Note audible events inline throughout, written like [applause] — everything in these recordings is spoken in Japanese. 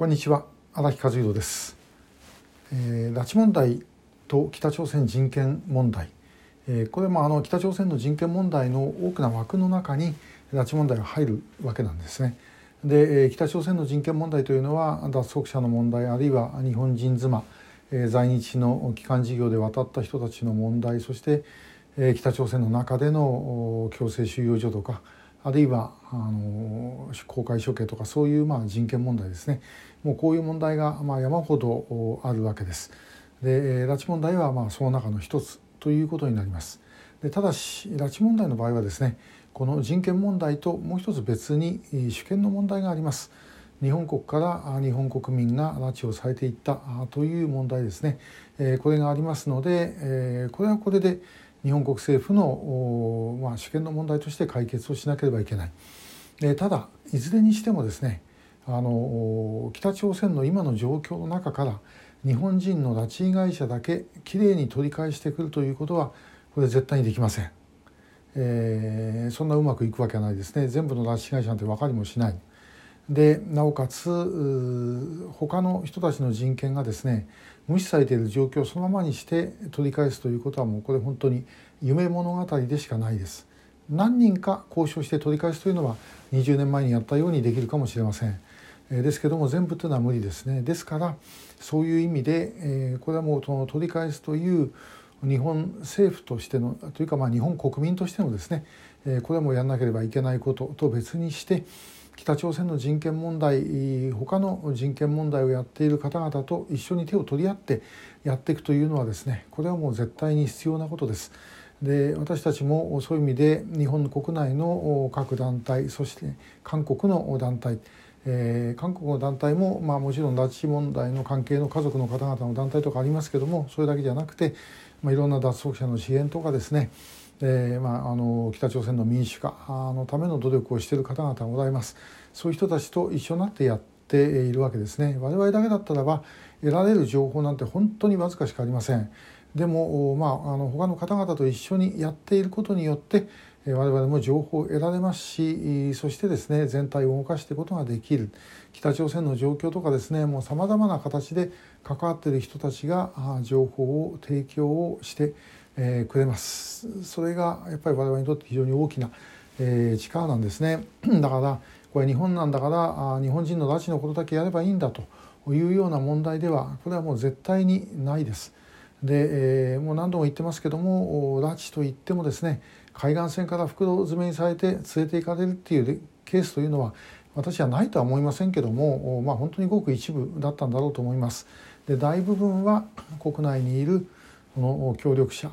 こんにちは。荒木和弘です、えー、拉致問題と北朝鮮人権問題、えー、これもあの北朝鮮の人権問題の大きな枠の中に拉致問題が入るわけなんですね。で、えー、北朝鮮の人権問題というのは脱北者の問題あるいは日本人妻、えー、在日の帰還事業で渡った人たちの問題そして、えー、北朝鮮の中での強制収容所とかあるいはあの公開処刑とかそういうまあ人権問題ですねもうこういう問題がまあ山ほどあるわけです。で拉致問題はまあその中の一つということになります。でただし拉致問題の場合はですねこの人権問題ともう一つ別に主権の問題があります。日本国から日本国民が拉致をされていったという問題ですねこれがありますのでこれはこれで日本国政府の、まあ、主権の問題として解決をしなければいけない。ただいずれにしてもですねあの北朝鮮の今の状況の中から日本人の拉致被害者だけきれいに取り返してくるということはこれ絶対にできません、えー、そんなうまくいくわけはないですね。全部の拉致被害者なんて分かりもしない。でなおかつ他の人たちの人権がですね無視されている状況をそのままにして取り返すということはもうこれ本当に夢物語でしかないです。何人か交渉して取り返すというのは20年前にやったようにできるかもしれません。ですけども全部というのは無理ですね。ですからそういう意味で、えこれはもうその取り返すという日本政府としてのというかまあ日本国民としてのですね、えこれはもうやらなければいけないことと別にして北朝鮮の人権問題他の人権問題をやっている方々と一緒に手を取り合ってやっていくというのはですねこれはもう絶対に必要なことです。で私たちもそういう意味で日本国内の各団体そして韓国の団体えー、韓国の団体も、まあ、もちろん拉致問題の関係の家族の方々の団体とかありますけどもそれだけじゃなくて、まあ、いろんな脱北者の支援とかですねえーまあ、あの北朝鮮の民主化のための努力をしている方々がございます。そういう人たちと一緒になってやっているわけですね。我々だけだったらば得られる情報なんて本当にわずかしかありません。でも、まあ、あの他の方々と一緒にやっていることによって我々も情報を得られますしそしてですね全体を動かしていくことができる。北朝鮮の状況とかですねもうさまざまな形で関わっている人たちが情報を提供をしてえー、くれますそれがやっぱり我々にとって非常に大きな、えー、力なんですね [clears throat] だからこれ日本なんだからあ日本人の拉致のことだけやればいいんだというような問題ではこれはもう絶対にないです。で、えー、もう何度も言ってますけども拉致といってもですね海岸線から袋詰めにされて連れて行かれるっていうケースというのは私はないとは思いませんけども、まあ、本当にごく一部だったんだろうと思います。で大部分は国内にいるこの協力者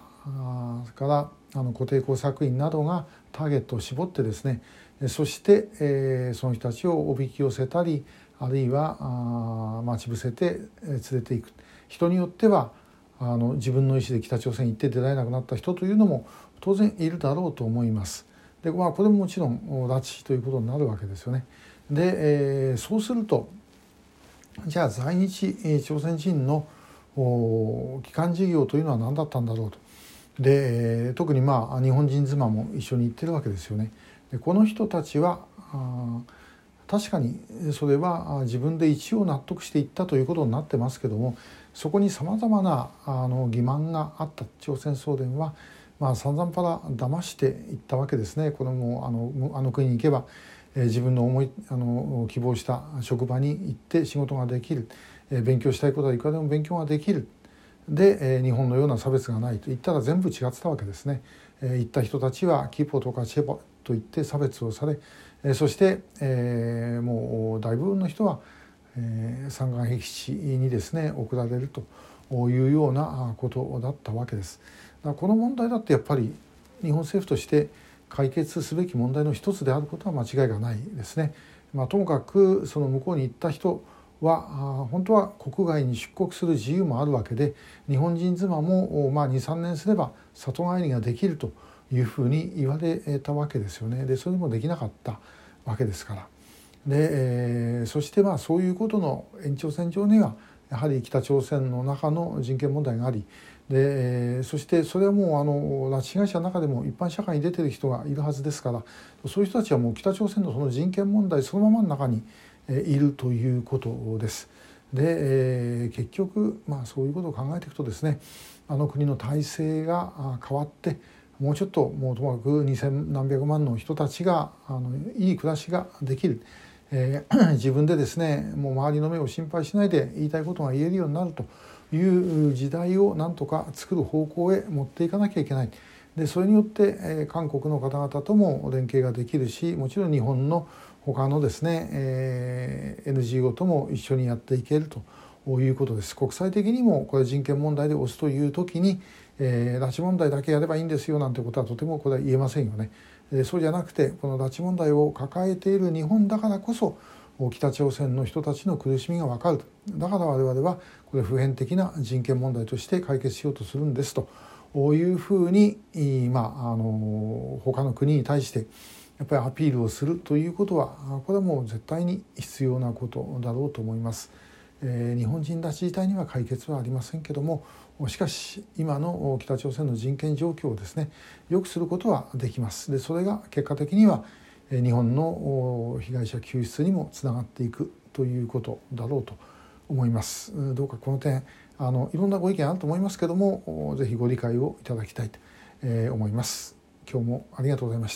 からあの固定工作員などがターゲットを絞ってですねそして、えー、その人たちをおびき寄せたりあるいはあ待ち伏せて連れていく人によってはあの自分の意思で北朝鮮に行って出られなくなった人というのも当然いるだろうと思います。でまあ、これももちろん拉致ということになるわけですよね。で、えー、そうするとじゃあ在日朝鮮人の帰還事業というのは何だったんだろうと。で特にまあ日本人妻も一緒に行ってるわけですよね。でこの人たちはあ確かにそれは自分で一応納得していったということになってますけどもそこにさまざまなあの欺瞞があった朝鮮総連は、まあ、散々パラ騙していったわけですね。これもあのあの国に行けば、自分の思いあの希望した職場に行って仕事ができる、勉強したいことはいくらでも勉強ができるで、日本のような差別がないと言ったら全部違ってたわけですね。えー、言った人たちはキポとかチェポと言って差別をされ、そして、え、もう大部分の人は、え、三岸僻地にですね送られるというようなことだったわけです。この問題だってやっぱり日本政府として解決すべき問題の一つであることは間違いがないですね。まあ、ともかくその向こうに行った人は本当は国外に出国する自由もあるわけで日本人妻も、まあ、23年すれば里帰りができるというふうに言われたわけですよねでそれもできなかったわけですから。で、えー、そしてまあそういうことの延長線上にはやはり北朝鮮の中の人権問題がありでそしてそれはもうあの拉致被害者の中でも一般社会に出てる人がいるはずですからそういう人たちはもう北朝鮮のその人権問題そのままの中にいるということです。で、結局、まあ、そういうことを考えていくとですねあの国の体制が変わってもうちょっともうともかく2,000何百万の人たちがあのいい暮らしができる、えー、[clears throat] 自分でですねもう周りの目を心配しないで言いたいことが言えるようになるという時代をなんとか作る方向へ持っていかなきゃいけない。でそれによって、えー、韓国の方々とも連携ができるしもちろん日本の他のですね、えー、NGO とも一緒にやっていけるということです。国際的にもこれ人権問題で押すという時に、えー、拉致問題だけやればいいんですよなんてことはとてもこれは言えませんよね。えー、そうじゃなくてこの拉致問題を抱えている日本だからこそ北朝鮮の人たちの苦しみが分かるとだから我々はこれ普遍的な人権問題として解決しようとするんですというふうに、まあ、あの他の国に対してやっぱりアピールをするということはこれはもう絶対に必要なことだろうと思います。えー、日本人拉致自体には解決はありませんけどもしかし今の北朝鮮の人権状況をですね良くすることはできます。でそれが結果的には日本の被害者救出にもつながっていくということだろうと思います。どうかこの点あのいろんなご意見あると思いますけども是非ご理解をいただきたいと思います。今日もありがとうございました。